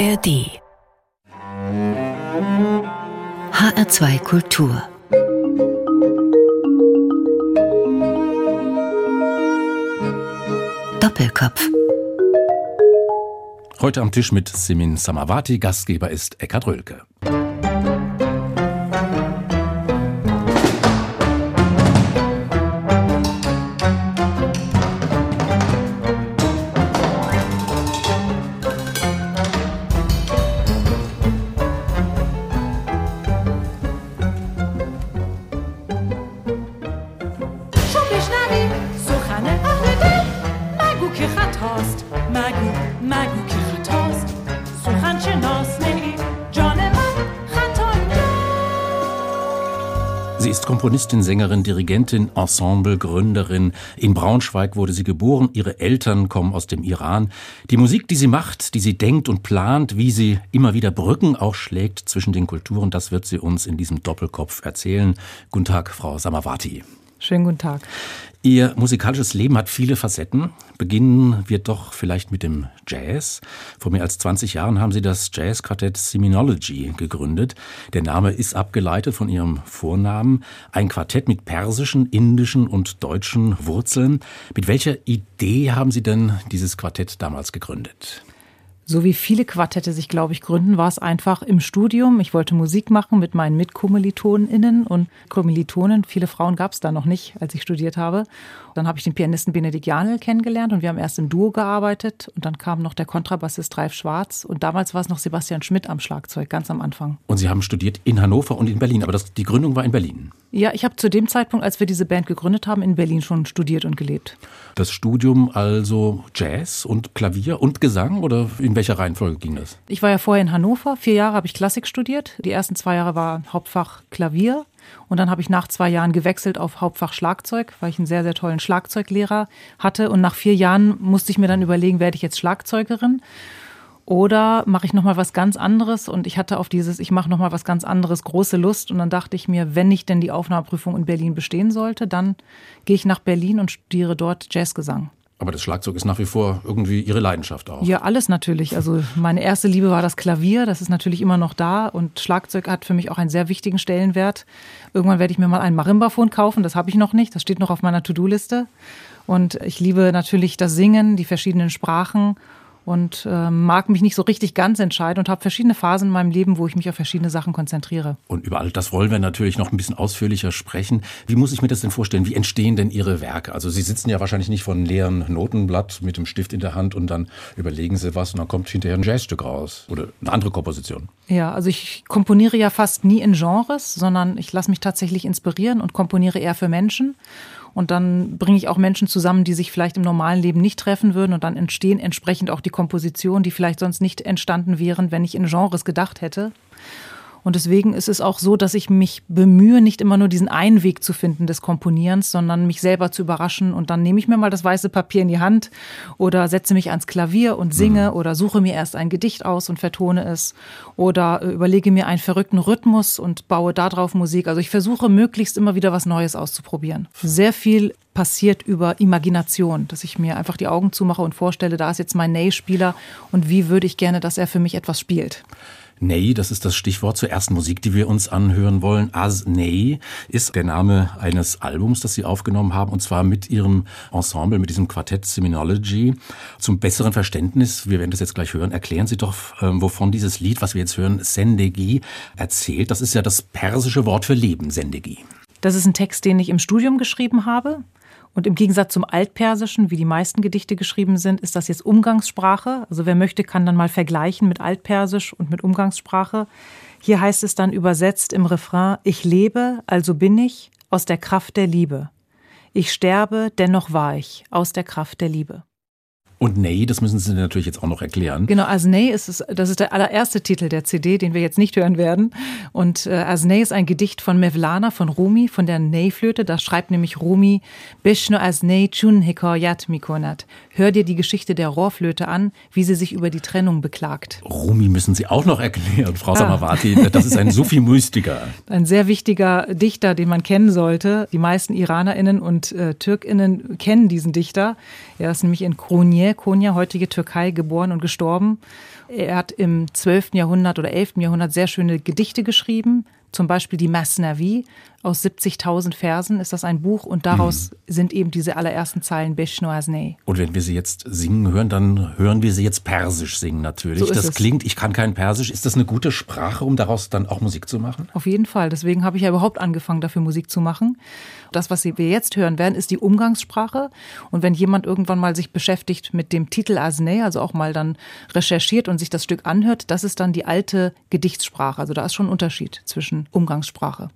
ARD HR2 Kultur. Doppelkopf. Heute am Tisch mit Simin Samavati, Gastgeber ist Eckhard Rölke. Komponistin, Sängerin, Dirigentin, Ensemble, Gründerin. In Braunschweig wurde sie geboren. Ihre Eltern kommen aus dem Iran. Die Musik, die sie macht, die sie denkt und plant, wie sie immer wieder Brücken auch schlägt zwischen den Kulturen, das wird sie uns in diesem Doppelkopf erzählen. Guten Tag, Frau Samavati. Schönen guten Tag. Ihr musikalisches Leben hat viele Facetten. Beginnen wir doch vielleicht mit dem Jazz. Vor mehr als 20 Jahren haben Sie das Jazzquartett Seminology gegründet. Der Name ist abgeleitet von Ihrem Vornamen. Ein Quartett mit persischen, indischen und deutschen Wurzeln. Mit welcher Idee haben Sie denn dieses Quartett damals gegründet? So wie viele Quartette sich, glaube ich, gründen, war es einfach im Studium. Ich wollte Musik machen mit meinen MitkommilitonInnen und Kommilitonen. Viele Frauen gab es da noch nicht, als ich studiert habe. Dann habe ich den Pianisten Benedikt Janel kennengelernt und wir haben erst im Duo gearbeitet. Und dann kam noch der Kontrabassist Ralf Schwarz. Und damals war es noch Sebastian Schmidt am Schlagzeug, ganz am Anfang. Und Sie haben studiert in Hannover und in Berlin, aber das, die Gründung war in Berlin. Ja, ich habe zu dem Zeitpunkt, als wir diese Band gegründet haben, in Berlin schon studiert und gelebt. Das Studium also Jazz und Klavier und Gesang oder in welcher Reihenfolge ging das? Ich war ja vorher in Hannover. Vier Jahre habe ich Klassik studiert. Die ersten zwei Jahre war Hauptfach Klavier. Und dann habe ich nach zwei Jahren gewechselt auf Hauptfach Schlagzeug, weil ich einen sehr, sehr tollen Schlagzeuglehrer hatte. Und nach vier Jahren musste ich mir dann überlegen, werde ich jetzt Schlagzeugerin? Oder mache ich nochmal was ganz anderes? Und ich hatte auf dieses, ich mache nochmal was ganz anderes, große Lust. Und dann dachte ich mir, wenn ich denn die Aufnahmeprüfung in Berlin bestehen sollte, dann gehe ich nach Berlin und studiere dort Jazzgesang. Aber das Schlagzeug ist nach wie vor irgendwie Ihre Leidenschaft auch. Ja, alles natürlich. Also meine erste Liebe war das Klavier, das ist natürlich immer noch da und Schlagzeug hat für mich auch einen sehr wichtigen Stellenwert. Irgendwann werde ich mir mal ein Marimbaphon kaufen, das habe ich noch nicht, das steht noch auf meiner To-Do-Liste. Und ich liebe natürlich das Singen, die verschiedenen Sprachen und äh, mag mich nicht so richtig ganz entscheiden und habe verschiedene Phasen in meinem Leben, wo ich mich auf verschiedene Sachen konzentriere. Und über all das wollen wir natürlich noch ein bisschen ausführlicher sprechen. Wie muss ich mir das denn vorstellen? Wie entstehen denn Ihre Werke? Also Sie sitzen ja wahrscheinlich nicht von einem leeren Notenblatt mit dem Stift in der Hand und dann überlegen Sie was und dann kommt hinterher ein Jazzstück raus oder eine andere Komposition. Ja, also ich komponiere ja fast nie in Genres, sondern ich lasse mich tatsächlich inspirieren und komponiere eher für Menschen. Und dann bringe ich auch Menschen zusammen, die sich vielleicht im normalen Leben nicht treffen würden. Und dann entstehen entsprechend auch die Kompositionen, die vielleicht sonst nicht entstanden wären, wenn ich in Genres gedacht hätte. Und deswegen ist es auch so, dass ich mich bemühe, nicht immer nur diesen einen Weg zu finden des Komponierens, sondern mich selber zu überraschen. Und dann nehme ich mir mal das weiße Papier in die Hand oder setze mich ans Klavier und singe mhm. oder suche mir erst ein Gedicht aus und vertone es oder äh, überlege mir einen verrückten Rhythmus und baue darauf Musik. Also ich versuche möglichst immer wieder was Neues auszuprobieren. Sehr viel passiert über Imagination, dass ich mir einfach die Augen zumache und vorstelle, da ist jetzt mein Ney-Spieler und wie würde ich gerne, dass er für mich etwas spielt. Ney, das ist das Stichwort zur ersten Musik, die wir uns anhören wollen. As Ney ist der Name eines Albums, das Sie aufgenommen haben, und zwar mit Ihrem Ensemble, mit diesem Quartett Seminology. Zum besseren Verständnis, wir werden das jetzt gleich hören, erklären Sie doch, ähm, wovon dieses Lied, was wir jetzt hören, Sendegi, erzählt. Das ist ja das persische Wort für Leben, Sendegi. Das ist ein Text, den ich im Studium geschrieben habe. Und im Gegensatz zum Altpersischen, wie die meisten Gedichte geschrieben sind, ist das jetzt Umgangssprache. Also wer möchte, kann dann mal vergleichen mit Altpersisch und mit Umgangssprache. Hier heißt es dann übersetzt im Refrain, ich lebe, also bin ich, aus der Kraft der Liebe. Ich sterbe, dennoch war ich, aus der Kraft der Liebe. Und Ney, das müssen Sie natürlich jetzt auch noch erklären. Genau, Asnei ist es, das ist der allererste Titel der CD, den wir jetzt nicht hören werden. Und äh, Asnei ist ein Gedicht von Mevlana, von Rumi, von der Ney-Flöte. Da schreibt nämlich Rumi, Bishnu Asnei chun hikoyat mikonat. Hör dir die Geschichte der Rohrflöte an, wie sie sich über die Trennung beklagt. Rumi müssen Sie auch noch erklären, Frau ah. Samawati. Das ist ein Sufi-Mystiker. Ein sehr wichtiger Dichter, den man kennen sollte. Die meisten IranerInnen und äh, TürkInnen kennen diesen Dichter. Er ist nämlich in Kronier Nähe Konya, heutige Türkei, geboren und gestorben. Er hat im 12. Jahrhundert oder 11. Jahrhundert sehr schöne Gedichte geschrieben, zum Beispiel die Masnavi aus 70.000 Versen ist das ein Buch und daraus mhm. sind eben diese allerersten Zeilen Beshno Asnei. Und wenn wir sie jetzt singen hören, dann hören wir sie jetzt persisch singen natürlich. So das es. klingt, ich kann kein Persisch. Ist das eine gute Sprache, um daraus dann auch Musik zu machen? Auf jeden Fall. Deswegen habe ich ja überhaupt angefangen, dafür Musik zu machen. Das, was wir jetzt hören werden, ist die Umgangssprache. Und wenn jemand irgendwann mal sich beschäftigt mit dem Titel Asnei, also auch mal dann recherchiert und sich das Stück anhört, das ist dann die alte Gedichtssprache. Also da ist schon ein Unterschied zwischen Umgangssprache.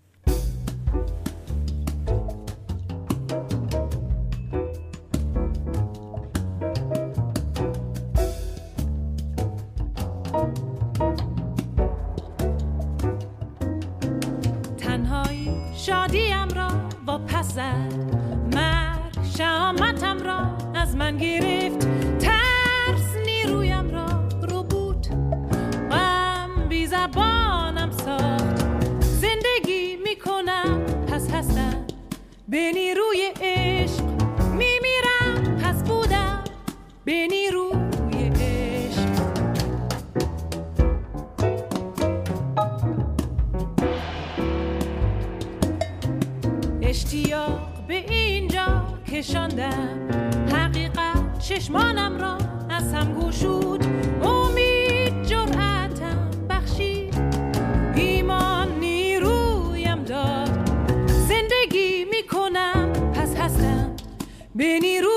زد مرگ شامتم را از من گرفت. ترس نیرویم را رو بود غم بی زبانم ساخت. زندگی می‌کنم پس هستم. به نیروی عشق میمیرم پس بودم. به نیروی اشتیاق به اینجا کشاندم. حقیقت چشمانم را از هم گوشود امید جرأتم بخشید. ایمان نیرویم داد. زندگی می‌کنم پس هستم. به نیروی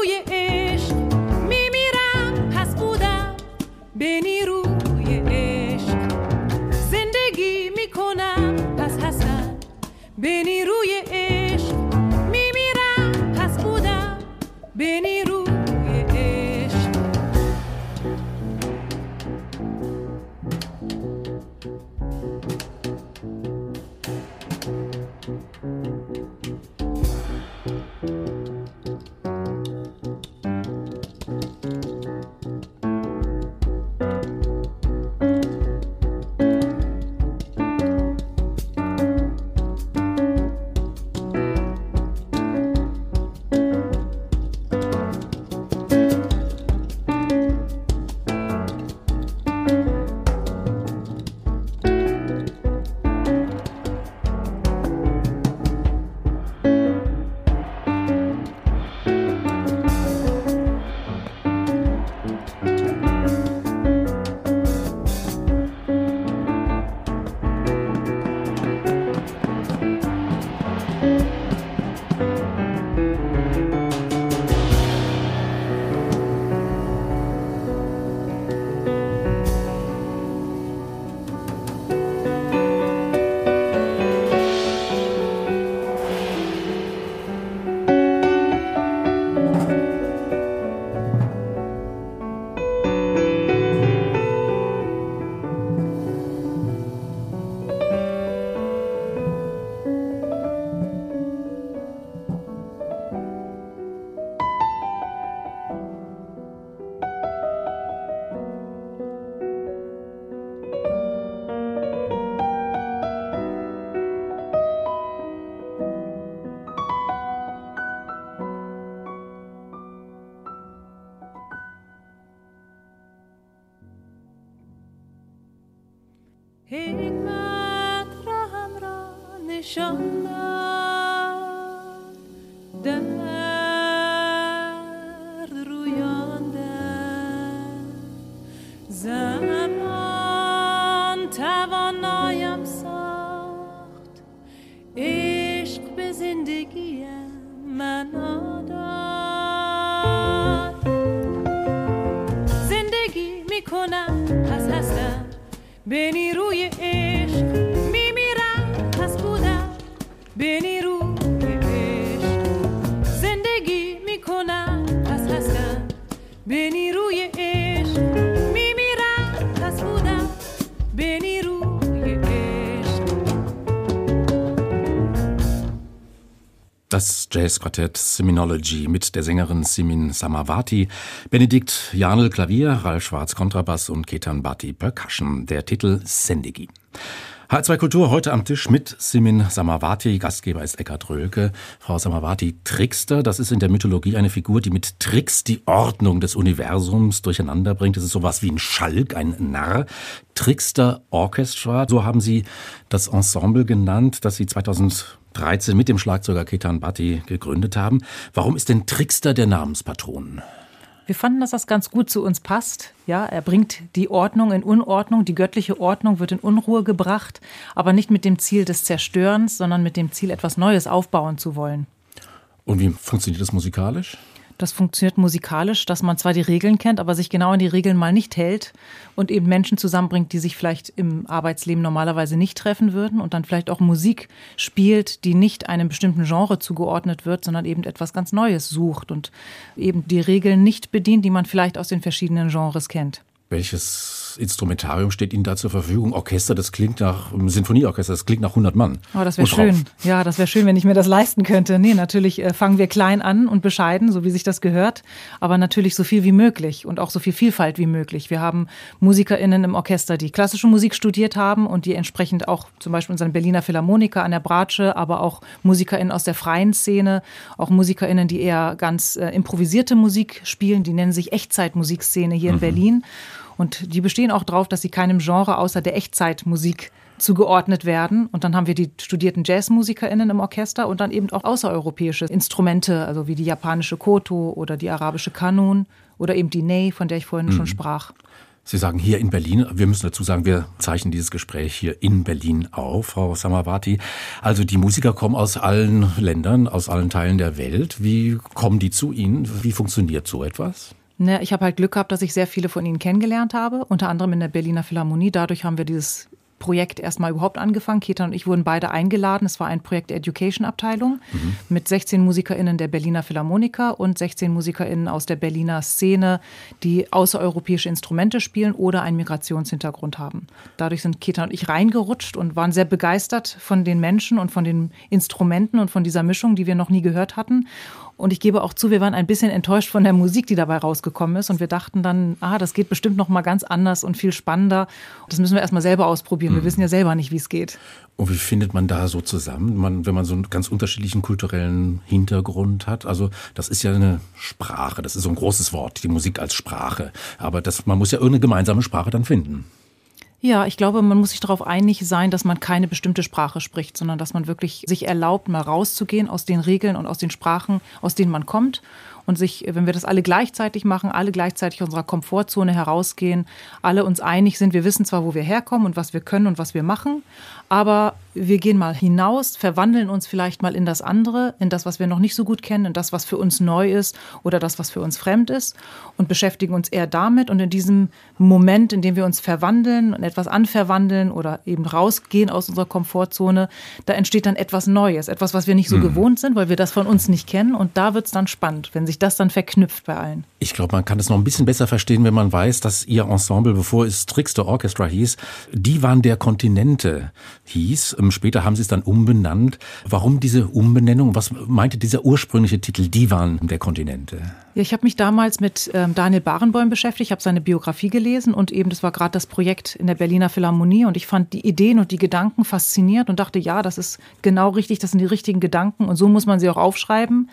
Das Jazzquartett Seminology mit der Sängerin Simin Samavati, Benedikt Janel Klavier, Ralf Schwarz Kontrabass und Ketan Bhatti Percussion. Der Titel Sendegi. H2 Kultur heute am Tisch mit Simin Samavati. Gastgeber ist Eckhard Rölke. Frau Samavati, Trickster, das ist in der Mythologie eine Figur, die mit Tricks die Ordnung des Universums durcheinander bringt. Das ist sowas wie ein Schalk, ein Narr. Trickster Orchestra, so haben Sie das Ensemble genannt, das Sie 2013 mit dem Schlagzeuger Ketan Bhatti gegründet haben. Warum ist denn Trickster der Namenspatron? Wir fanden, dass das ganz gut zu uns passt. Ja, er bringt die Ordnung in Unordnung, die göttliche Ordnung wird in Unruhe gebracht, aber nicht mit dem Ziel des Zerstörens, sondern mit dem Ziel, etwas Neues aufbauen zu wollen. Und wie funktioniert das musikalisch? Das funktioniert musikalisch, dass man zwar die Regeln kennt, aber sich genau an die Regeln mal nicht hält und eben Menschen zusammenbringt, die sich vielleicht im Arbeitsleben normalerweise nicht treffen würden und dann vielleicht auch Musik spielt, die nicht einem bestimmten Genre zugeordnet wird, sondern eben etwas ganz Neues sucht und eben die Regeln nicht bedient, die man vielleicht aus den verschiedenen Genres kennt. Welches Instrumentarium steht Ihnen da zur Verfügung? Orchester, das klingt nach Sinfonieorchester, das klingt nach 100 Mann. Oh, das wäre schön. Ja, das wäre schön, wenn ich mir das leisten könnte. Nee, natürlich äh, fangen wir klein an und bescheiden, so wie sich das gehört, aber natürlich so viel wie möglich und auch so viel Vielfalt wie möglich. Wir haben MusikerInnen im Orchester, die klassische Musik studiert haben und die entsprechend auch zum Beispiel unseren Berliner Philharmoniker an der Bratsche, aber auch MusikerInnen aus der freien Szene, auch MusikerInnen, die eher ganz äh, improvisierte Musik spielen, die nennen sich Echtzeitmusikszene hier mhm. in Berlin. Und die bestehen auch darauf, dass sie keinem Genre außer der Echtzeitmusik zugeordnet werden. Und dann haben wir die studierten JazzmusikerInnen im Orchester und dann eben auch außereuropäische Instrumente, also wie die japanische Koto oder die arabische Kanun oder eben die Ney, von der ich vorhin mhm. schon sprach. Sie sagen hier in Berlin, wir müssen dazu sagen, wir zeichnen dieses Gespräch hier in Berlin auf, Frau Samavati. Also die Musiker kommen aus allen Ländern, aus allen Teilen der Welt. Wie kommen die zu Ihnen? Wie funktioniert so etwas? Ne, ich habe halt Glück gehabt, dass ich sehr viele von ihnen kennengelernt habe, unter anderem in der Berliner Philharmonie. Dadurch haben wir dieses Projekt erstmal überhaupt angefangen. Ketan und ich wurden beide eingeladen. Es war ein Projekt der Education-Abteilung mhm. mit 16 MusikerInnen der Berliner Philharmoniker und 16 MusikerInnen aus der Berliner Szene, die außereuropäische Instrumente spielen oder einen Migrationshintergrund haben. Dadurch sind Ketan und ich reingerutscht und waren sehr begeistert von den Menschen und von den Instrumenten und von dieser Mischung, die wir noch nie gehört hatten. Und ich gebe auch zu, wir waren ein bisschen enttäuscht von der Musik, die dabei rausgekommen ist. Und wir dachten dann, ah, das geht bestimmt noch mal ganz anders und viel spannender. Das müssen wir erst mal selber ausprobieren. Wir mhm. wissen ja selber nicht, wie es geht. Und wie findet man da so zusammen, man, wenn man so einen ganz unterschiedlichen kulturellen Hintergrund hat? Also das ist ja eine Sprache, das ist so ein großes Wort, die Musik als Sprache. Aber das, man muss ja irgendeine gemeinsame Sprache dann finden. Ja, ich glaube, man muss sich darauf einig sein, dass man keine bestimmte Sprache spricht, sondern dass man wirklich sich erlaubt, mal rauszugehen aus den Regeln und aus den Sprachen, aus denen man kommt und sich, wenn wir das alle gleichzeitig machen, alle gleichzeitig unserer Komfortzone herausgehen, alle uns einig sind, wir wissen zwar, wo wir herkommen und was wir können und was wir machen, aber wir gehen mal hinaus, verwandeln uns vielleicht mal in das andere, in das, was wir noch nicht so gut kennen, in das, was für uns neu ist oder das, was für uns fremd ist und beschäftigen uns eher damit und in diesem Moment, in dem wir uns verwandeln und etwas anverwandeln oder eben rausgehen aus unserer Komfortzone, da entsteht dann etwas Neues, etwas, was wir nicht so mhm. gewohnt sind, weil wir das von uns nicht kennen und da wird es dann spannend, wenn sich sich das dann verknüpft bei allen. Ich glaube, man kann es noch ein bisschen besser verstehen, wenn man weiß, dass ihr Ensemble, bevor es Trickster Orchestra hieß, die waren der Kontinente hieß. Ähm, später haben sie es dann umbenannt. Warum diese Umbenennung? Was meinte dieser ursprüngliche Titel, die waren der Kontinente? Ja, ich habe mich damals mit ähm, Daniel Barenboim beschäftigt, habe seine Biografie gelesen und eben das war gerade das Projekt in der Berliner Philharmonie und ich fand die Ideen und die Gedanken faszinierend und dachte, ja, das ist genau richtig, das sind die richtigen Gedanken und so muss man sie auch aufschreiben.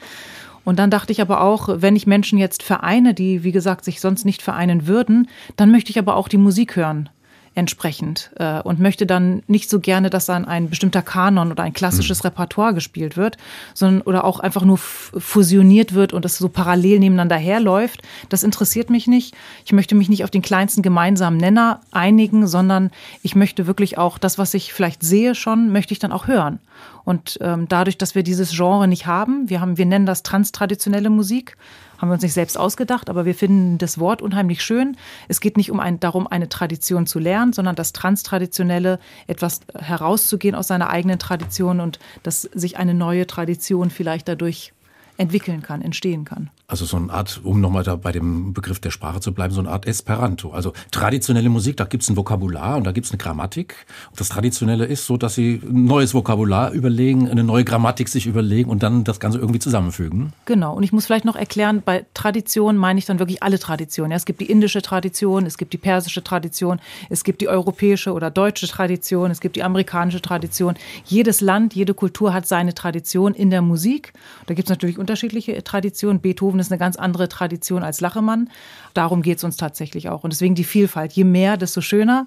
Und dann dachte ich aber auch, wenn ich Menschen jetzt vereine, die, wie gesagt, sich sonst nicht vereinen würden, dann möchte ich aber auch die Musik hören entsprechend äh, und möchte dann nicht so gerne, dass dann ein bestimmter Kanon oder ein klassisches mhm. Repertoire gespielt wird, sondern oder auch einfach nur fusioniert wird und das so parallel nebeneinander herläuft. Das interessiert mich nicht. Ich möchte mich nicht auf den kleinsten gemeinsamen Nenner einigen, sondern ich möchte wirklich auch das, was ich vielleicht sehe schon, möchte ich dann auch hören. Und ähm, dadurch, dass wir dieses Genre nicht haben, wir haben, wir nennen das transtraditionelle Musik, haben wir uns nicht selbst ausgedacht, aber wir finden das Wort unheimlich schön. Es geht nicht um ein, darum, eine Tradition zu lernen, sondern das Transtraditionelle, etwas herauszugehen aus seiner eigenen Tradition und dass sich eine neue Tradition vielleicht dadurch entwickeln kann, entstehen kann. Also so eine Art, um nochmal da bei dem Begriff der Sprache zu bleiben, so eine Art Esperanto. Also traditionelle Musik, da gibt's ein Vokabular und da gibt's eine Grammatik. Das Traditionelle ist so, dass sie ein neues Vokabular überlegen, eine neue Grammatik sich überlegen und dann das Ganze irgendwie zusammenfügen. Genau. Und ich muss vielleicht noch erklären, bei Tradition meine ich dann wirklich alle Traditionen. Ja, es gibt die indische Tradition, es gibt die persische Tradition, es gibt die europäische oder deutsche Tradition, es gibt die amerikanische Tradition. Jedes Land, jede Kultur hat seine Tradition in der Musik. Da gibt's natürlich unterschiedliche Traditionen. Beethoven ist eine ganz andere Tradition als Lachemann. Darum geht es uns tatsächlich auch. Und deswegen die Vielfalt. Je mehr, desto schöner.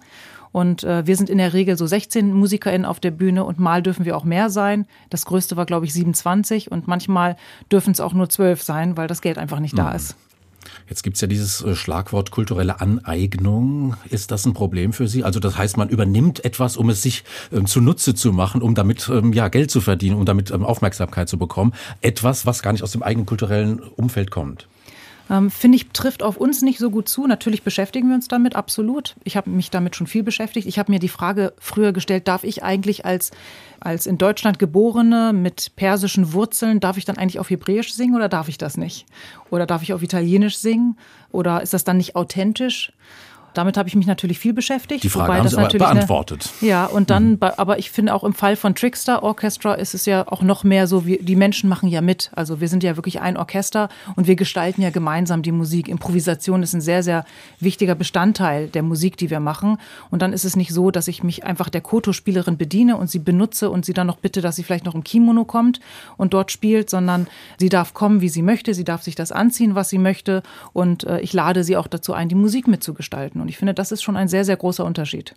Und äh, wir sind in der Regel so 16 MusikerInnen auf der Bühne und mal dürfen wir auch mehr sein. Das größte war, glaube ich, 27 und manchmal dürfen es auch nur 12 sein, weil das Geld einfach nicht da ist. Jetzt gibt's ja dieses äh, Schlagwort kulturelle Aneignung. Ist das ein Problem für Sie? Also das heißt, man übernimmt etwas, um es sich ähm, zunutze zu machen, um damit ähm, ja Geld zu verdienen, um damit ähm, Aufmerksamkeit zu bekommen. Etwas, was gar nicht aus dem eigenen kulturellen Umfeld kommt. Ähm, Finde ich, trifft auf uns nicht so gut zu. Natürlich beschäftigen wir uns damit, absolut. Ich habe mich damit schon viel beschäftigt. Ich habe mir die Frage früher gestellt, darf ich eigentlich als, als in Deutschland geborene mit persischen Wurzeln, darf ich dann eigentlich auf Hebräisch singen oder darf ich das nicht? Oder darf ich auf Italienisch singen? Oder ist das dann nicht authentisch? Damit habe ich mich natürlich viel beschäftigt. Die Frage wobei haben das Sie aber natürlich eine- beantwortet. ja, und dann, bei- aber ich finde auch im Fall von Trickster Orchestra ist es ja auch noch mehr so, wie, die Menschen machen ja mit. Also wir sind ja wirklich ein Orchester und wir gestalten ja gemeinsam die Musik. Improvisation ist ein sehr, sehr wichtiger Bestandteil der Musik, die wir machen. Und dann ist es nicht so, dass ich mich einfach der Koto-Spielerin bediene und sie benutze und sie dann noch bitte, dass sie vielleicht noch im Kimono kommt und dort spielt, sondern sie darf kommen, wie sie möchte. Sie darf sich das anziehen, was sie möchte. Und äh, ich lade sie auch dazu ein, die Musik mitzugestalten. Und ich finde, das ist schon ein sehr, sehr großer Unterschied.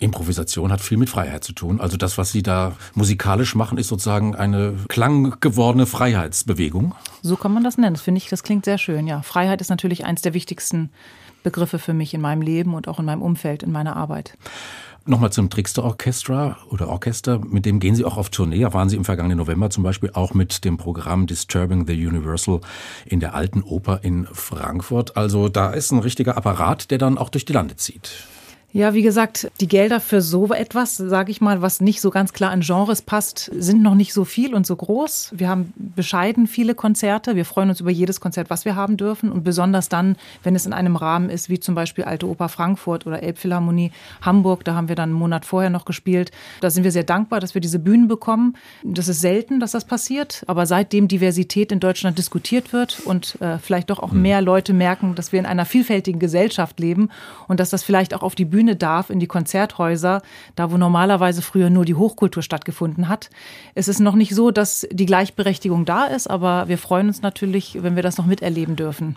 Improvisation hat viel mit Freiheit zu tun. Also das, was Sie da musikalisch machen, ist sozusagen eine klanggewordene Freiheitsbewegung. So kann man das nennen. Das finde ich, das klingt sehr schön. Ja, Freiheit ist natürlich eins der wichtigsten Begriffe für mich in meinem Leben und auch in meinem Umfeld, in meiner Arbeit. Nochmal zum Trickster Orchestra oder Orchester, mit dem gehen Sie auch auf Tournee. Da waren Sie im vergangenen November zum Beispiel auch mit dem Programm Disturbing the Universal in der Alten Oper in Frankfurt. Also da ist ein richtiger Apparat, der dann auch durch die Lande zieht. Ja, wie gesagt, die Gelder für so etwas, sage ich mal, was nicht so ganz klar in Genres passt, sind noch nicht so viel und so groß. Wir haben bescheiden viele Konzerte. Wir freuen uns über jedes Konzert, was wir haben dürfen. Und besonders dann, wenn es in einem Rahmen ist, wie zum Beispiel Alte Oper Frankfurt oder Elbphilharmonie Hamburg. Da haben wir dann einen Monat vorher noch gespielt. Da sind wir sehr dankbar, dass wir diese Bühnen bekommen. Das ist selten, dass das passiert. Aber seitdem Diversität in Deutschland diskutiert wird und äh, vielleicht doch auch mehr Leute merken, dass wir in einer vielfältigen Gesellschaft leben und dass das vielleicht auch auf die Bühne darf, in die Konzerthäuser, da wo normalerweise früher nur die Hochkultur stattgefunden hat. Es ist noch nicht so, dass die Gleichberechtigung da ist, aber wir freuen uns natürlich, wenn wir das noch miterleben dürfen.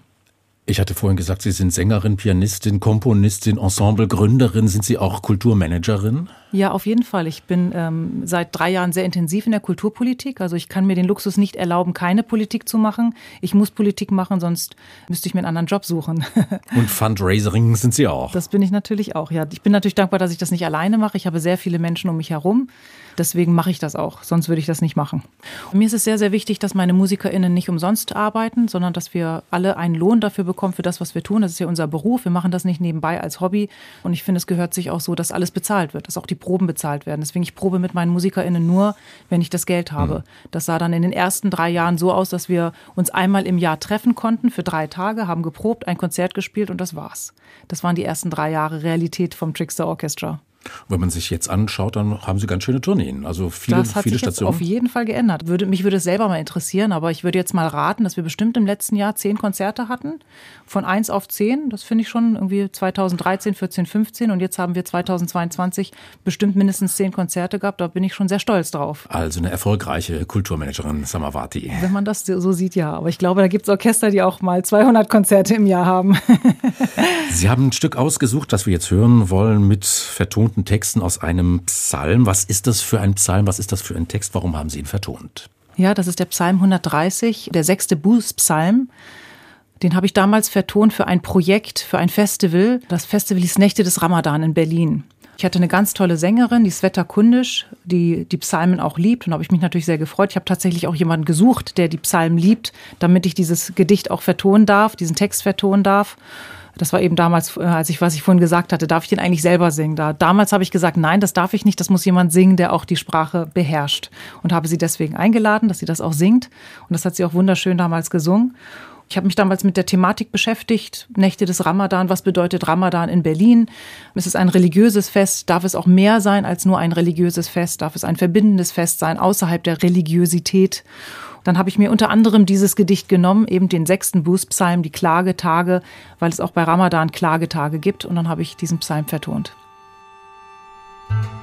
Ich hatte vorhin gesagt, Sie sind Sängerin, Pianistin, Komponistin, Ensemblegründerin. Sind Sie auch Kulturmanagerin? Ja, auf jeden Fall. Ich bin ähm, seit drei Jahren sehr intensiv in der Kulturpolitik. Also ich kann mir den Luxus nicht erlauben, keine Politik zu machen. Ich muss Politik machen, sonst müsste ich mir einen anderen Job suchen. Und Fundraisering sind Sie auch. Das bin ich natürlich auch, ja. Ich bin natürlich dankbar, dass ich das nicht alleine mache. Ich habe sehr viele Menschen um mich herum. Deswegen mache ich das auch. Sonst würde ich das nicht machen. Und mir ist es sehr, sehr wichtig, dass meine MusikerInnen nicht umsonst arbeiten, sondern dass wir alle einen Lohn dafür bekommen, für das, was wir tun. Das ist ja unser Beruf. Wir machen das nicht nebenbei als Hobby. Und ich finde, es gehört sich auch so, dass alles bezahlt wird, dass auch die Proben bezahlt werden. Deswegen, ich probe mit meinen MusikerInnen nur, wenn ich das Geld habe. Das sah dann in den ersten drei Jahren so aus, dass wir uns einmal im Jahr treffen konnten für drei Tage, haben geprobt, ein Konzert gespielt und das war's. Das waren die ersten drei Jahre Realität vom Trickster Orchestra. Wenn man sich jetzt anschaut, dann haben Sie ganz schöne Tourneen. Also viele, Das hat viele sich jetzt Stationen. auf jeden Fall geändert. Würde, mich würde es selber mal interessieren, aber ich würde jetzt mal raten, dass wir bestimmt im letzten Jahr zehn Konzerte hatten. Von eins auf zehn. Das finde ich schon irgendwie 2013, 14, 15. Und jetzt haben wir 2022 bestimmt mindestens zehn Konzerte gehabt. Da bin ich schon sehr stolz drauf. Also eine erfolgreiche Kulturmanagerin Samavati. Wenn man das so sieht, ja. Aber ich glaube, da gibt es Orchester, die auch mal 200 Konzerte im Jahr haben. Sie haben ein Stück ausgesucht, das wir jetzt hören wollen, mit vertonten Texten aus einem Psalm. Was ist das für ein Psalm? Was ist das für ein Text? Warum haben Sie ihn vertont? Ja, das ist der Psalm 130, der sechste Bußpsalm. Den habe ich damals vertont für ein Projekt, für ein Festival. Das Festival hieß Nächte des Ramadan in Berlin. Ich hatte eine ganz tolle Sängerin, die Sveta Kundisch, die die Psalmen auch liebt. Und habe ich mich natürlich sehr gefreut. Ich habe tatsächlich auch jemanden gesucht, der die Psalmen liebt, damit ich dieses Gedicht auch vertonen darf, diesen Text vertonen darf. Das war eben damals, äh, als ich, was ich vorhin gesagt hatte, darf ich den eigentlich selber singen? Da, damals habe ich gesagt, nein, das darf ich nicht, das muss jemand singen, der auch die Sprache beherrscht. Und habe sie deswegen eingeladen, dass sie das auch singt. Und das hat sie auch wunderschön damals gesungen. Ich habe mich damals mit der Thematik beschäftigt, Nächte des Ramadan, was bedeutet Ramadan in Berlin? Es ist ein religiöses Fest, darf es auch mehr sein als nur ein religiöses Fest, darf es ein verbindendes Fest sein, außerhalb der Religiosität? Dann habe ich mir unter anderem dieses Gedicht genommen, eben den sechsten Bußpsalm, die Klagetage, weil es auch bei Ramadan Klagetage gibt. Und dann habe ich diesen Psalm vertont. Musik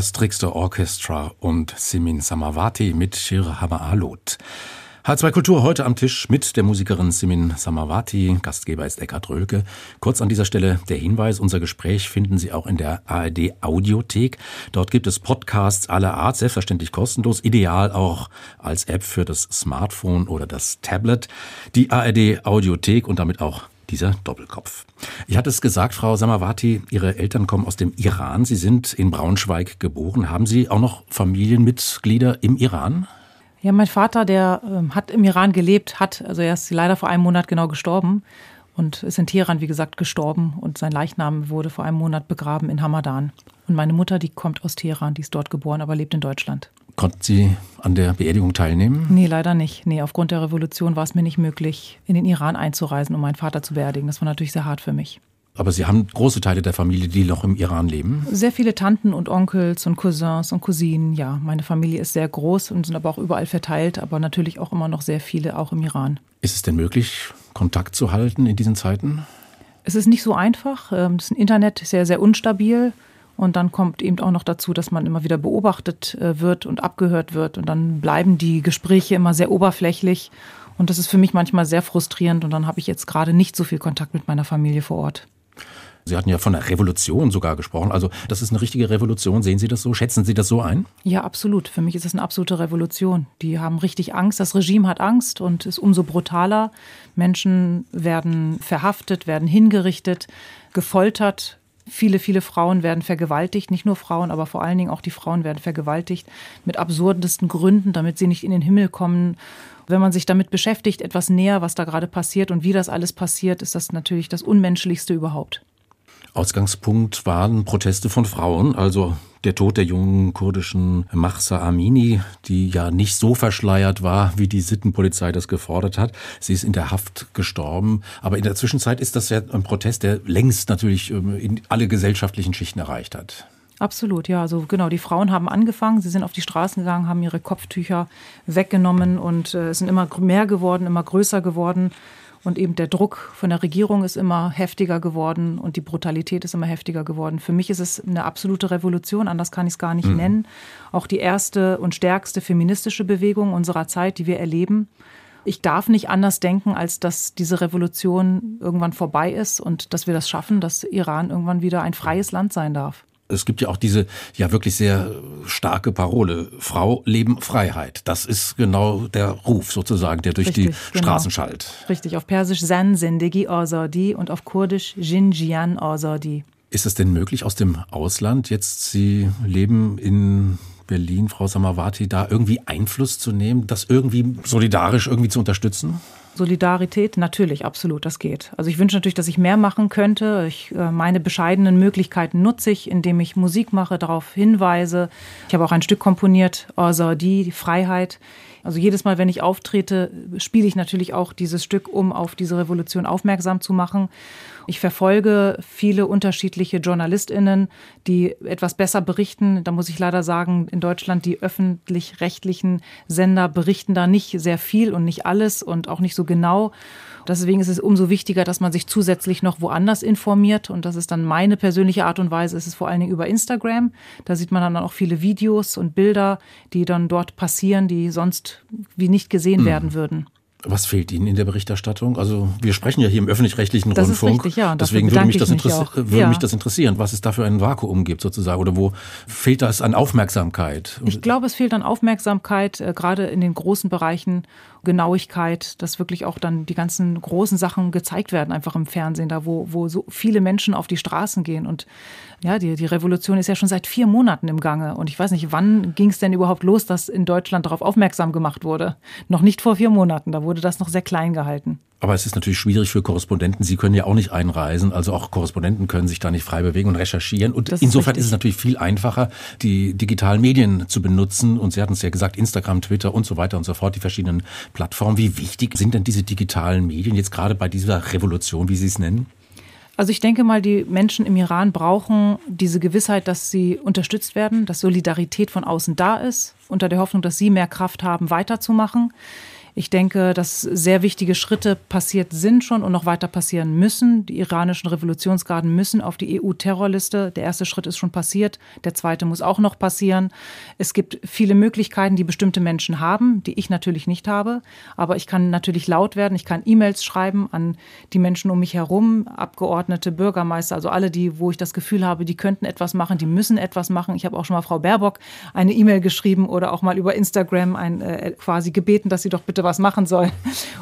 Das Trickster Orchestra und Simin Samavati mit Shir Hamaalot. H2 Kultur heute am Tisch mit der Musikerin Simin Samavati. Gastgeber ist Eckhard Rölke. Kurz an dieser Stelle der Hinweis, unser Gespräch finden Sie auch in der ARD Audiothek. Dort gibt es Podcasts aller Art, selbstverständlich kostenlos, ideal auch als App für das Smartphone oder das Tablet. Die ARD Audiothek und damit auch dieser Doppelkopf. Ich hatte es gesagt, Frau Samavati, Ihre Eltern kommen aus dem Iran. Sie sind in Braunschweig geboren. Haben Sie auch noch Familienmitglieder im Iran? Ja, mein Vater, der ähm, hat im Iran gelebt, hat, also er ist leider vor einem Monat genau gestorben und ist in Teheran, wie gesagt, gestorben und sein Leichnam wurde vor einem Monat begraben in Hamadan. Und meine Mutter, die kommt aus Teheran, die ist dort geboren, aber lebt in Deutschland. Konnten Sie an der Beerdigung teilnehmen? Nee, leider nicht. Nee, aufgrund der Revolution war es mir nicht möglich, in den Iran einzureisen, um meinen Vater zu beerdigen. Das war natürlich sehr hart für mich. Aber Sie haben große Teile der Familie, die noch im Iran leben? Sehr viele Tanten und Onkels und Cousins und Cousinen, ja. Meine Familie ist sehr groß und sind aber auch überall verteilt, aber natürlich auch immer noch sehr viele, auch im Iran. Ist es denn möglich, Kontakt zu halten in diesen Zeiten? Es ist nicht so einfach. Ähm, das Internet ist sehr, sehr unstabil. Und dann kommt eben auch noch dazu, dass man immer wieder beobachtet äh, wird und abgehört wird. Und dann bleiben die Gespräche immer sehr oberflächlich. Und das ist für mich manchmal sehr frustrierend. Und dann habe ich jetzt gerade nicht so viel Kontakt mit meiner Familie vor Ort. Sie hatten ja von einer Revolution sogar gesprochen. Also das ist eine richtige Revolution. Sehen Sie das so? Schätzen Sie das so ein? Ja, absolut. Für mich ist das eine absolute Revolution. Die haben richtig Angst. Das Regime hat Angst und ist umso brutaler. Menschen werden verhaftet, werden hingerichtet, gefoltert. Viele, viele Frauen werden vergewaltigt. Nicht nur Frauen, aber vor allen Dingen auch die Frauen werden vergewaltigt mit absurdesten Gründen, damit sie nicht in den Himmel kommen. Wenn man sich damit beschäftigt, etwas näher, was da gerade passiert und wie das alles passiert, ist das natürlich das Unmenschlichste überhaupt. Ausgangspunkt waren Proteste von Frauen, also der Tod der jungen kurdischen Mahsa Amini, die ja nicht so verschleiert war, wie die Sittenpolizei das gefordert hat. Sie ist in der Haft gestorben. Aber in der Zwischenzeit ist das ja ein Protest, der längst natürlich ähm, in alle gesellschaftlichen Schichten erreicht hat. Absolut, ja. Also genau, die Frauen haben angefangen, sie sind auf die Straßen gegangen, haben ihre Kopftücher weggenommen und äh, sind immer mehr geworden, immer größer geworden. Und eben der Druck von der Regierung ist immer heftiger geworden und die Brutalität ist immer heftiger geworden. Für mich ist es eine absolute Revolution, anders kann ich es gar nicht mhm. nennen. Auch die erste und stärkste feministische Bewegung unserer Zeit, die wir erleben. Ich darf nicht anders denken, als dass diese Revolution irgendwann vorbei ist und dass wir das schaffen, dass Iran irgendwann wieder ein freies Land sein darf es gibt ja auch diese ja wirklich sehr starke Parole, Frau, Leben, Freiheit. Das ist genau der Ruf sozusagen, der durch Richtig, die genau. Straßen schallt. Richtig, auf Persisch Zan Zendegi Azadi und auf Kurdisch Jinjian Azadi. Ist es denn möglich aus dem Ausland jetzt, Sie leben in Berlin, Frau Samawati, da irgendwie Einfluss zu nehmen, das irgendwie solidarisch irgendwie zu unterstützen? Solidarität, natürlich, absolut, das geht. Also ich wünsche natürlich, dass ich mehr machen könnte. Ich, äh, meine bescheidenen Möglichkeiten nutze ich, indem ich Musik mache, darauf hinweise. Ich habe auch ein Stück komponiert, Azadi, die Freiheit. Also jedes Mal, wenn ich auftrete, spiele ich natürlich auch dieses Stück, um auf diese Revolution aufmerksam zu machen. Ich verfolge viele unterschiedliche JournalistInnen, die etwas besser berichten. Da muss ich leider sagen, in Deutschland die öffentlich-rechtlichen Sender berichten da nicht sehr viel und nicht alles und auch nicht so genau. Deswegen ist es umso wichtiger, dass man sich zusätzlich noch woanders informiert. Und das ist dann meine persönliche Art und Weise. Es ist vor allen Dingen über Instagram. Da sieht man dann auch viele Videos und Bilder, die dann dort passieren, die sonst wie nicht gesehen mhm. werden würden. Was fehlt Ihnen in der Berichterstattung? Also wir sprechen ja hier im öffentlich-rechtlichen Rundfunk. Ist richtig, ja. Deswegen würde, mich das, mich würde ja. mich das interessieren, was es da für ein Vakuum gibt sozusagen oder wo fehlt das an Aufmerksamkeit? Ich glaube, es fehlt an Aufmerksamkeit, äh, gerade in den großen Bereichen, Genauigkeit, dass wirklich auch dann die ganzen großen Sachen gezeigt werden, einfach im Fernsehen, da wo, wo so viele Menschen auf die Straßen gehen. Und ja, die, die Revolution ist ja schon seit vier Monaten im Gange. Und ich weiß nicht, wann ging es denn überhaupt los, dass in Deutschland darauf aufmerksam gemacht wurde? Noch nicht vor vier Monaten, da wurde das noch sehr klein gehalten. Aber es ist natürlich schwierig für Korrespondenten. Sie können ja auch nicht einreisen. Also auch Korrespondenten können sich da nicht frei bewegen und recherchieren. Und ist insofern richtig. ist es natürlich viel einfacher, die digitalen Medien zu benutzen. Und Sie hatten es ja gesagt, Instagram, Twitter und so weiter und so fort, die verschiedenen Plattformen. Wie wichtig sind denn diese digitalen Medien jetzt gerade bei dieser Revolution, wie Sie es nennen? Also ich denke mal, die Menschen im Iran brauchen diese Gewissheit, dass sie unterstützt werden, dass Solidarität von außen da ist, unter der Hoffnung, dass sie mehr Kraft haben, weiterzumachen. Ich denke, dass sehr wichtige Schritte passiert sind schon und noch weiter passieren müssen. Die iranischen Revolutionsgarden müssen auf die EU-Terrorliste. Der erste Schritt ist schon passiert. Der zweite muss auch noch passieren. Es gibt viele Möglichkeiten, die bestimmte Menschen haben, die ich natürlich nicht habe. Aber ich kann natürlich laut werden. Ich kann E-Mails schreiben an die Menschen um mich herum, Abgeordnete, Bürgermeister, also alle, die, wo ich das Gefühl habe, die könnten etwas machen, die müssen etwas machen. Ich habe auch schon mal Frau Baerbock eine E-Mail geschrieben oder auch mal über Instagram ein, äh, quasi gebeten, dass sie doch bitte was machen soll.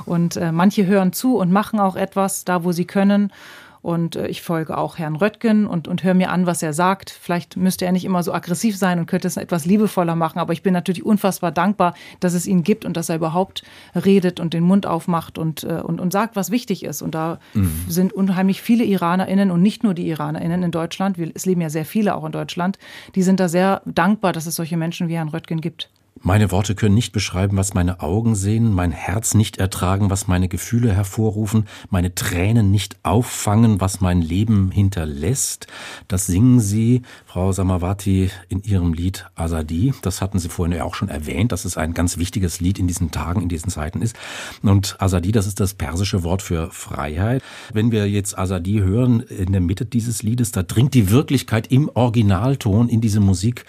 Und äh, manche hören zu und machen auch etwas da, wo sie können. Und äh, ich folge auch Herrn Röttgen und, und höre mir an, was er sagt. Vielleicht müsste er nicht immer so aggressiv sein und könnte es etwas liebevoller machen. Aber ich bin natürlich unfassbar dankbar, dass es ihn gibt und dass er überhaupt redet und den Mund aufmacht und, äh, und, und sagt, was wichtig ist. Und da mhm. sind unheimlich viele IranerInnen und nicht nur die IranerInnen in Deutschland. Es leben ja sehr viele auch in Deutschland. Die sind da sehr dankbar, dass es solche Menschen wie Herrn Röttgen gibt. Meine Worte können nicht beschreiben, was meine Augen sehen, mein Herz nicht ertragen, was meine Gefühle hervorrufen, meine Tränen nicht auffangen, was mein Leben hinterlässt. Das singen Sie, Frau Samawati, in Ihrem Lied Azadi. Das hatten Sie vorhin ja auch schon erwähnt, dass es ein ganz wichtiges Lied in diesen Tagen, in diesen Zeiten ist. Und Azadi, das ist das persische Wort für Freiheit. Wenn wir jetzt Azadi hören, in der Mitte dieses Liedes, da dringt die Wirklichkeit im Originalton in diese Musik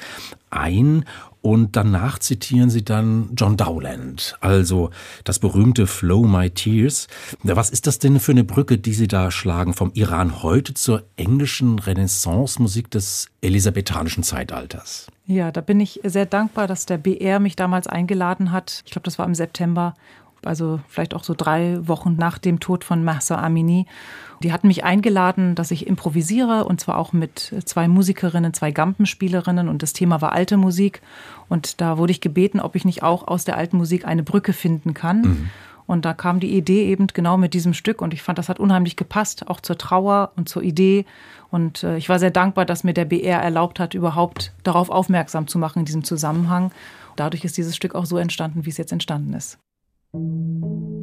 ein und danach zitieren sie dann John Dowland, also das berühmte Flow My Tears. Was ist das denn für eine Brücke, die Sie da schlagen vom Iran heute zur englischen Renaissance-Musik des elisabethanischen Zeitalters? Ja, da bin ich sehr dankbar, dass der BR mich damals eingeladen hat. Ich glaube, das war im September, also vielleicht auch so drei Wochen nach dem Tod von Mahsa Amini. Die hatten mich eingeladen, dass ich improvisiere und zwar auch mit zwei Musikerinnen, zwei Gampenspielerinnen und das Thema war alte Musik. Und da wurde ich gebeten, ob ich nicht auch aus der alten Musik eine Brücke finden kann. Mhm. Und da kam die Idee eben genau mit diesem Stück und ich fand, das hat unheimlich gepasst, auch zur Trauer und zur Idee. Und äh, ich war sehr dankbar, dass mir der BR erlaubt hat, überhaupt darauf aufmerksam zu machen in diesem Zusammenhang. Dadurch ist dieses Stück auch so entstanden, wie es jetzt entstanden ist. زن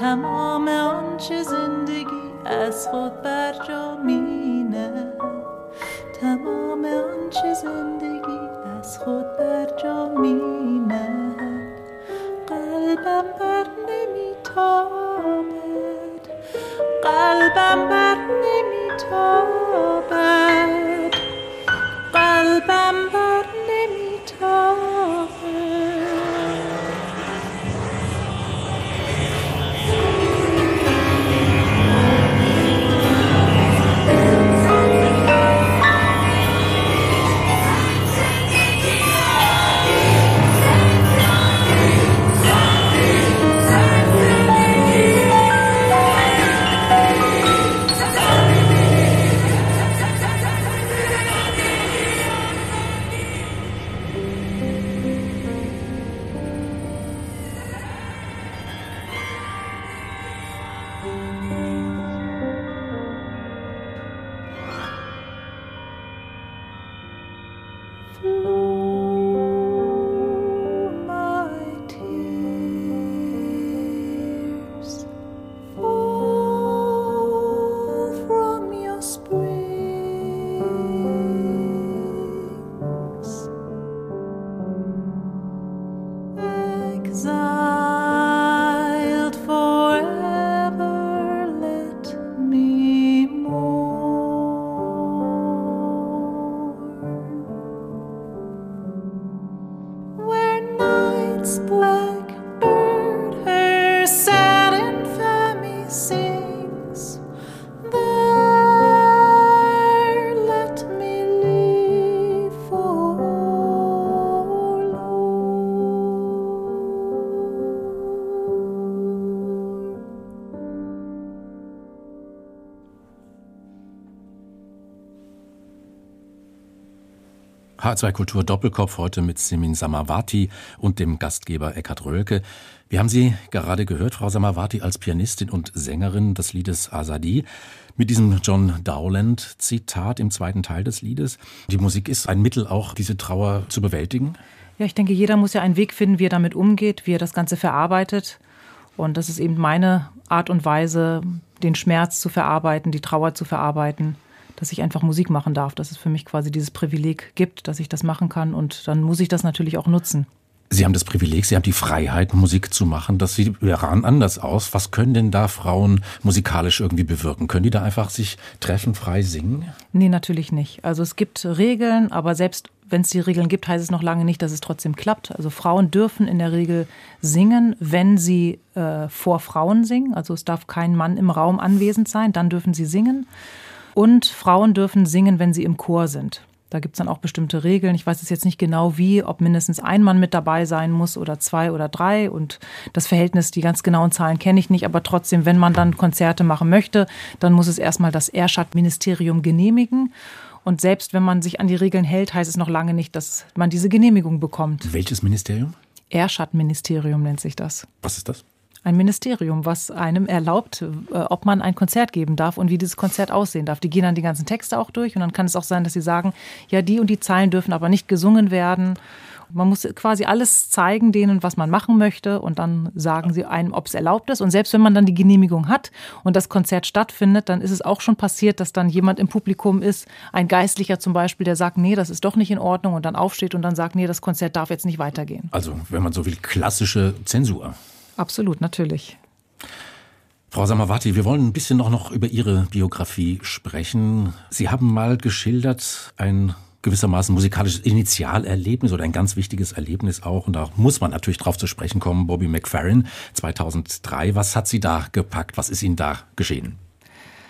تمام آنچه زندگی از خود بر جا مینه. تمام آنچه زندگی از خود بر جا مینه. قلبم بر نمیتابد. قلبم بر نمیتابد. قلبم بر H2 Kultur Doppelkopf heute mit Simin Samavati und dem Gastgeber Eckhard Rölke. Wir haben Sie gerade gehört, Frau Samavati, als Pianistin und Sängerin des Liedes Azadi mit diesem John Dowland Zitat im zweiten Teil des Liedes. Die Musik ist ein Mittel, auch diese Trauer zu bewältigen. Ja, ich denke, jeder muss ja einen Weg finden, wie er damit umgeht, wie er das Ganze verarbeitet. Und das ist eben meine Art und Weise, den Schmerz zu verarbeiten, die Trauer zu verarbeiten, dass ich einfach Musik machen darf, dass es für mich quasi dieses Privileg gibt, dass ich das machen kann und dann muss ich das natürlich auch nutzen. Sie haben das Privileg, Sie haben die Freiheit, Musik zu machen. Das sieht Iran anders aus. Was können denn da Frauen musikalisch irgendwie bewirken? Können die da einfach sich treffen, frei singen? Nee, natürlich nicht. Also es gibt Regeln, aber selbst wenn es die Regeln gibt, heißt es noch lange nicht, dass es trotzdem klappt. Also Frauen dürfen in der Regel singen, wenn sie äh, vor Frauen singen. Also es darf kein Mann im Raum anwesend sein, dann dürfen sie singen. Und Frauen dürfen singen, wenn sie im Chor sind. Da gibt es dann auch bestimmte Regeln. Ich weiß es jetzt nicht genau wie, ob mindestens ein Mann mit dabei sein muss oder zwei oder drei. Und das Verhältnis, die ganz genauen Zahlen kenne ich nicht. Aber trotzdem, wenn man dann Konzerte machen möchte, dann muss es erstmal das Erschat-Ministerium genehmigen. Und selbst wenn man sich an die Regeln hält, heißt es noch lange nicht, dass man diese Genehmigung bekommt. Welches Ministerium? Erschat-Ministerium nennt sich das. Was ist das? Ein Ministerium, was einem erlaubt, äh, ob man ein Konzert geben darf und wie dieses Konzert aussehen darf. Die gehen dann die ganzen Texte auch durch und dann kann es auch sein, dass sie sagen, ja, die und die Zeilen dürfen aber nicht gesungen werden. Man muss quasi alles zeigen denen, was man machen möchte und dann sagen sie einem, ob es erlaubt ist. Und selbst wenn man dann die Genehmigung hat und das Konzert stattfindet, dann ist es auch schon passiert, dass dann jemand im Publikum ist, ein Geistlicher zum Beispiel, der sagt, nee, das ist doch nicht in Ordnung und dann aufsteht und dann sagt, nee, das Konzert darf jetzt nicht weitergehen. Also, wenn man so will, klassische Zensur. Absolut, natürlich. Frau Samawati, wir wollen ein bisschen noch, noch über Ihre Biografie sprechen. Sie haben mal geschildert, ein gewissermaßen musikalisches Initialerlebnis oder ein ganz wichtiges Erlebnis auch. Und da muss man natürlich drauf zu sprechen kommen. Bobby McFerrin 2003. Was hat Sie da gepackt? Was ist Ihnen da geschehen?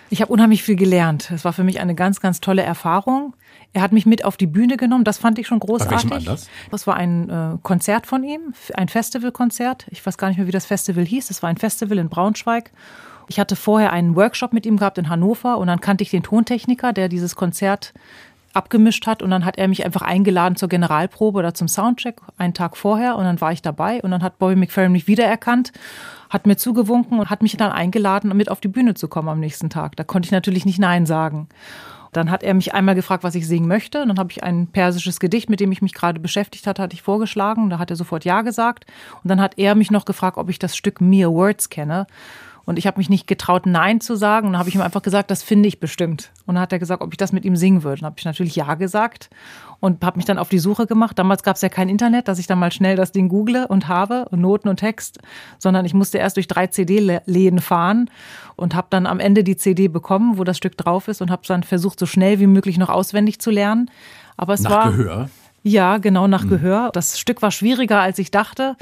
Ich habe unheimlich viel gelernt. Es war für mich eine ganz, ganz tolle Erfahrung. Er hat mich mit auf die Bühne genommen, das fand ich schon großartig. Bei welchem Anlass? Das war ein äh, Konzert von ihm, ein Festivalkonzert. Ich weiß gar nicht mehr, wie das Festival hieß. Das war ein Festival in Braunschweig. Ich hatte vorher einen Workshop mit ihm gehabt in Hannover und dann kannte ich den Tontechniker, der dieses Konzert abgemischt hat und dann hat er mich einfach eingeladen zur Generalprobe oder zum Soundcheck einen Tag vorher und dann war ich dabei und dann hat Bobby McFerrin mich wiedererkannt, hat mir zugewunken und hat mich dann eingeladen, mit auf die Bühne zu kommen am nächsten Tag. Da konnte ich natürlich nicht Nein sagen. Dann hat er mich einmal gefragt, was ich singen möchte. Und dann habe ich ein persisches Gedicht, mit dem ich mich gerade beschäftigt hatte, hatte ich vorgeschlagen. Da hat er sofort Ja gesagt. Und dann hat er mich noch gefragt, ob ich das Stück Mere Words kenne. Und ich habe mich nicht getraut, Nein zu sagen. Und dann habe ich ihm einfach gesagt, das finde ich bestimmt. Und dann hat er gesagt, ob ich das mit ihm singen würde. Dann habe ich natürlich Ja gesagt und habe mich dann auf die Suche gemacht. Damals gab es ja kein Internet, dass ich dann mal schnell das Ding google und habe, und Noten und Text, sondern ich musste erst durch drei CD-Läden fahren und habe dann am Ende die CD bekommen, wo das Stück drauf ist und habe dann versucht, so schnell wie möglich noch auswendig zu lernen. Aber es Nach war Gehör? ja, genau nach Gehör. Das Stück war schwieriger, als ich dachte.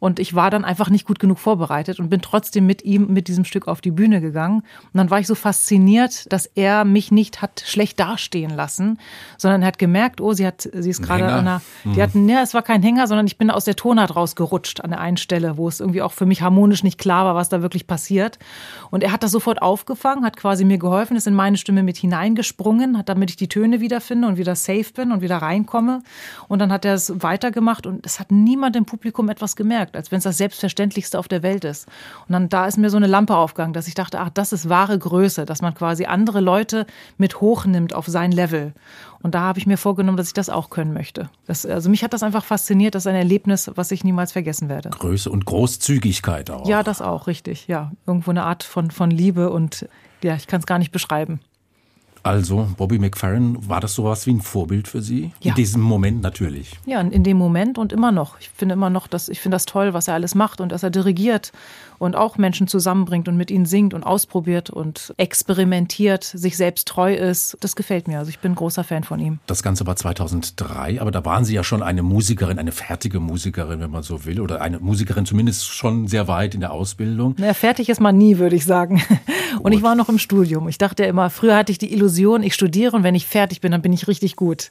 Und ich war dann einfach nicht gut genug vorbereitet und bin trotzdem mit ihm mit diesem Stück auf die Bühne gegangen. Und dann war ich so fasziniert, dass er mich nicht hat schlecht dastehen lassen, sondern er hat gemerkt, oh, sie hat, sie ist gerade an einer, die hat, ne, es war kein Hänger, sondern ich bin aus der Tonart rausgerutscht an der einen Stelle, wo es irgendwie auch für mich harmonisch nicht klar war, was da wirklich passiert. Und er hat das sofort aufgefangen, hat quasi mir geholfen, ist in meine Stimme mit hineingesprungen, hat damit ich die Töne wiederfinde und wieder safe bin und wieder reinkomme. Und dann hat er es weitergemacht und es hat niemand im Publikum etwas gemerkt, als wenn es das Selbstverständlichste auf der Welt ist. Und dann da ist mir so eine Lampe aufgegangen, dass ich dachte, ach, das ist wahre Größe, dass man quasi andere Leute mit hochnimmt auf sein Level. Und da habe ich mir vorgenommen, dass ich das auch können möchte. Das, also mich hat das einfach fasziniert, das ist ein Erlebnis, was ich niemals vergessen werde. Größe und Großzügigkeit auch. Ja, das auch, richtig. Ja, irgendwo eine Art von, von Liebe und ja, ich kann es gar nicht beschreiben. Also, Bobby McFerrin, war das sowas wie ein Vorbild für Sie? Ja. In diesem Moment natürlich. Ja, in dem Moment und immer noch. Ich finde immer noch, dass ich finde das toll, was er alles macht und dass er dirigiert und auch Menschen zusammenbringt und mit ihnen singt und ausprobiert und experimentiert, sich selbst treu ist. Das gefällt mir. Also ich bin großer Fan von ihm. Das Ganze war 2003, aber da waren Sie ja schon eine Musikerin, eine fertige Musikerin, wenn man so will, oder eine Musikerin zumindest schon sehr weit in der Ausbildung. Na, fertig ist man nie, würde ich sagen. Und ich war noch im Studium. Ich dachte ja immer, früher hatte ich die Illusion, ich studiere und wenn ich fertig bin, dann bin ich richtig gut.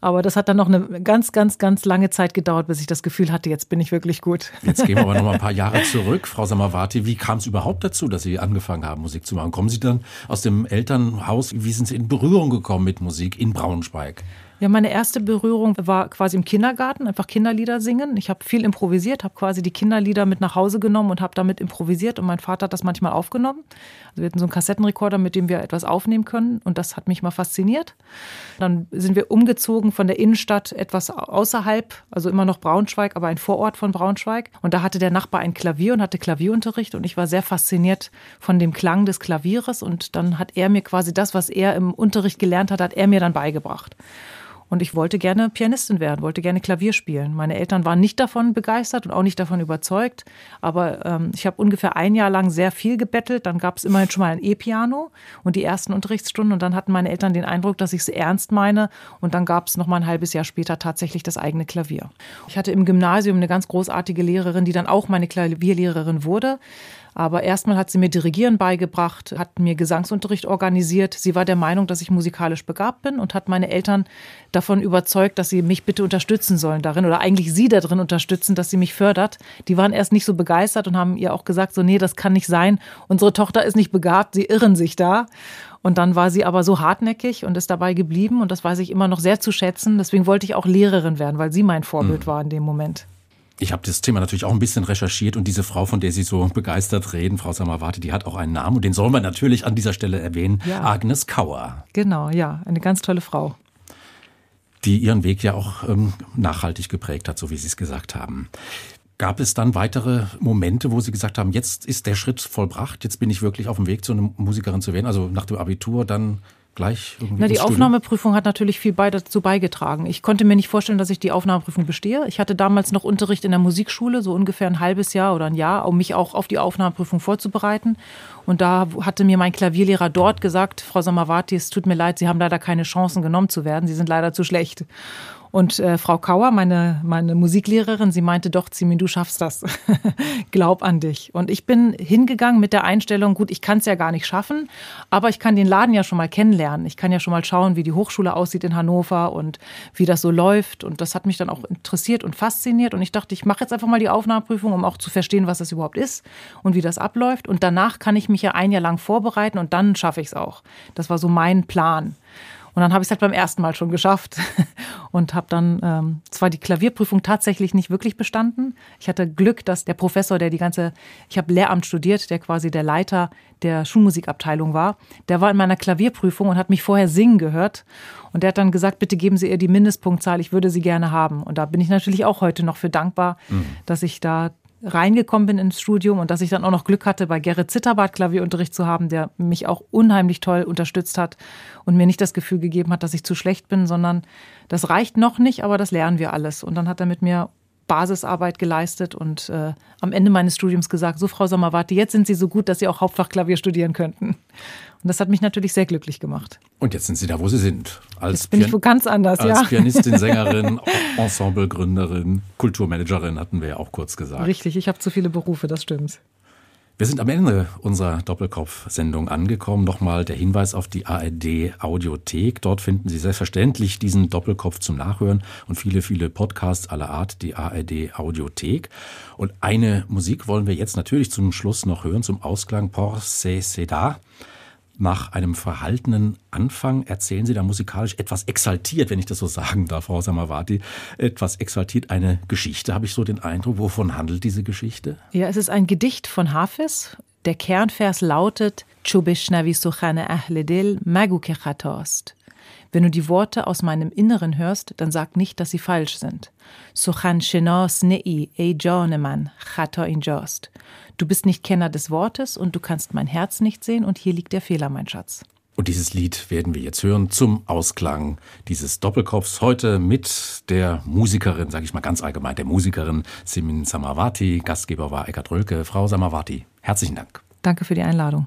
Aber das hat dann noch eine ganz, ganz, ganz lange Zeit gedauert, bis ich das Gefühl hatte, jetzt bin ich wirklich gut. Jetzt gehen wir aber noch mal ein paar Jahre zurück. Frau Samawati, wie kam es überhaupt dazu, dass Sie angefangen haben, Musik zu machen? Kommen Sie dann aus dem Elternhaus? Wie sind Sie in Berührung gekommen mit Musik in Braunschweig? Ja, meine erste Berührung war quasi im Kindergarten, einfach Kinderlieder singen. Ich habe viel improvisiert, habe quasi die Kinderlieder mit nach Hause genommen und habe damit improvisiert und mein Vater hat das manchmal aufgenommen. Also wir hatten so einen Kassettenrekorder, mit dem wir etwas aufnehmen können und das hat mich mal fasziniert. Dann sind wir umgezogen von der Innenstadt etwas außerhalb, also immer noch Braunschweig, aber ein Vorort von Braunschweig und da hatte der Nachbar ein Klavier und hatte Klavierunterricht und ich war sehr fasziniert von dem Klang des Klavieres und dann hat er mir quasi das, was er im Unterricht gelernt hat, hat er mir dann beigebracht. Und ich wollte gerne Pianistin werden, wollte gerne Klavier spielen. Meine Eltern waren nicht davon begeistert und auch nicht davon überzeugt. Aber ähm, ich habe ungefähr ein Jahr lang sehr viel gebettelt. Dann gab es immerhin schon mal ein E-Piano und die ersten Unterrichtsstunden. Und dann hatten meine Eltern den Eindruck, dass ich es ernst meine. Und dann gab es noch mal ein halbes Jahr später tatsächlich das eigene Klavier. Ich hatte im Gymnasium eine ganz großartige Lehrerin, die dann auch meine Klavierlehrerin wurde. Aber erstmal hat sie mir Dirigieren beigebracht, hat mir Gesangsunterricht organisiert. Sie war der Meinung, dass ich musikalisch begabt bin und hat meine Eltern davon überzeugt, dass sie mich bitte unterstützen sollen darin oder eigentlich sie darin unterstützen, dass sie mich fördert. Die waren erst nicht so begeistert und haben ihr auch gesagt, so nee, das kann nicht sein. Unsere Tochter ist nicht begabt, sie irren sich da. Und dann war sie aber so hartnäckig und ist dabei geblieben und das weiß ich immer noch sehr zu schätzen. Deswegen wollte ich auch Lehrerin werden, weil sie mein Vorbild mhm. war in dem Moment. Ich habe das Thema natürlich auch ein bisschen recherchiert und diese Frau, von der Sie so begeistert reden, Frau Samawati, die hat auch einen Namen und den sollen wir natürlich an dieser Stelle erwähnen. Ja. Agnes Kauer. Genau, ja, eine ganz tolle Frau. Die ihren Weg ja auch ähm, nachhaltig geprägt hat, so wie Sie es gesagt haben. Gab es dann weitere Momente, wo Sie gesagt haben, jetzt ist der Schritt vollbracht, jetzt bin ich wirklich auf dem Weg zu einer Musikerin zu werden? Also nach dem Abitur dann gleich irgendwie? Na, die Aufnahmeprüfung hat natürlich viel bei, dazu beigetragen. Ich konnte mir nicht vorstellen, dass ich die Aufnahmeprüfung bestehe. Ich hatte damals noch Unterricht in der Musikschule, so ungefähr ein halbes Jahr oder ein Jahr, um mich auch auf die Aufnahmeprüfung vorzubereiten. Und da hatte mir mein Klavierlehrer dort gesagt, Frau Samavati, es tut mir leid, Sie haben leider keine Chancen genommen zu werden. Sie sind leider zu schlecht. Und äh, Frau Kauer, meine, meine Musiklehrerin, sie meinte doch, Zimin, du schaffst das. Glaub an dich. Und ich bin hingegangen mit der Einstellung, gut, ich kann es ja gar nicht schaffen, aber ich kann den Laden ja schon mal kennenlernen. Ich kann ja schon mal schauen, wie die Hochschule aussieht in Hannover und wie das so läuft. Und das hat mich dann auch interessiert und fasziniert. Und ich dachte, ich mache jetzt einfach mal die Aufnahmeprüfung, um auch zu verstehen, was das überhaupt ist und wie das abläuft. Und danach kann ich mich ja ein Jahr lang vorbereiten und dann schaffe ich es auch. Das war so mein Plan. Und dann habe ich es halt beim ersten Mal schon geschafft und habe dann ähm, zwar die Klavierprüfung tatsächlich nicht wirklich bestanden. Ich hatte Glück, dass der Professor, der die ganze, ich habe Lehramt studiert, der quasi der Leiter der Schulmusikabteilung war, der war in meiner Klavierprüfung und hat mich vorher singen gehört. Und der hat dann gesagt, bitte geben Sie ihr die Mindestpunktzahl, ich würde sie gerne haben. Und da bin ich natürlich auch heute noch für dankbar, mhm. dass ich da reingekommen bin ins Studium und dass ich dann auch noch Glück hatte, bei Gerrit Zitterbart Klavierunterricht zu haben, der mich auch unheimlich toll unterstützt hat und mir nicht das Gefühl gegeben hat, dass ich zu schlecht bin, sondern das reicht noch nicht, aber das lernen wir alles. Und dann hat er mit mir Basisarbeit geleistet und äh, am Ende meines Studiums gesagt, so Frau Sommerwarte, jetzt sind Sie so gut, dass Sie auch Hauptfachklavier studieren könnten. Und das hat mich natürlich sehr glücklich gemacht. Und jetzt sind Sie da, wo Sie sind. Als jetzt bin Pian ich wo ganz anders, als ja. Als Pianistin, Sängerin, Ensemblegründerin, Kulturmanagerin hatten wir ja auch kurz gesagt. Richtig, ich habe zu viele Berufe, das stimmt. Wir sind am Ende unserer Doppelkopf-Sendung angekommen. Nochmal der Hinweis auf die ARD Audiothek. Dort finden Sie selbstverständlich diesen Doppelkopf zum Nachhören und viele, viele Podcasts aller Art, die ARD Audiothek. Und eine Musik wollen wir jetzt natürlich zum Schluss noch hören, zum Ausklang Por se seda. Nach einem verhaltenen Anfang erzählen Sie da musikalisch etwas exaltiert, wenn ich das so sagen darf, Frau Samavati, etwas exaltiert eine Geschichte, habe ich so den Eindruck. Wovon handelt diese Geschichte? Ja, es ist ein Gedicht von Hafiz. Der Kernvers lautet Wenn du die Worte aus meinem Inneren hörst, dann sag nicht, dass sie falsch sind. Du bist nicht Kenner des Wortes und du kannst mein Herz nicht sehen und hier liegt der Fehler, mein Schatz. Und dieses Lied werden wir jetzt hören zum Ausklang dieses Doppelkopfs. Heute mit der Musikerin, sage ich mal ganz allgemein, der Musikerin Simin Samavati. Gastgeber war Eckhard Rölke. Frau Samavati, herzlichen Dank. Danke für die Einladung.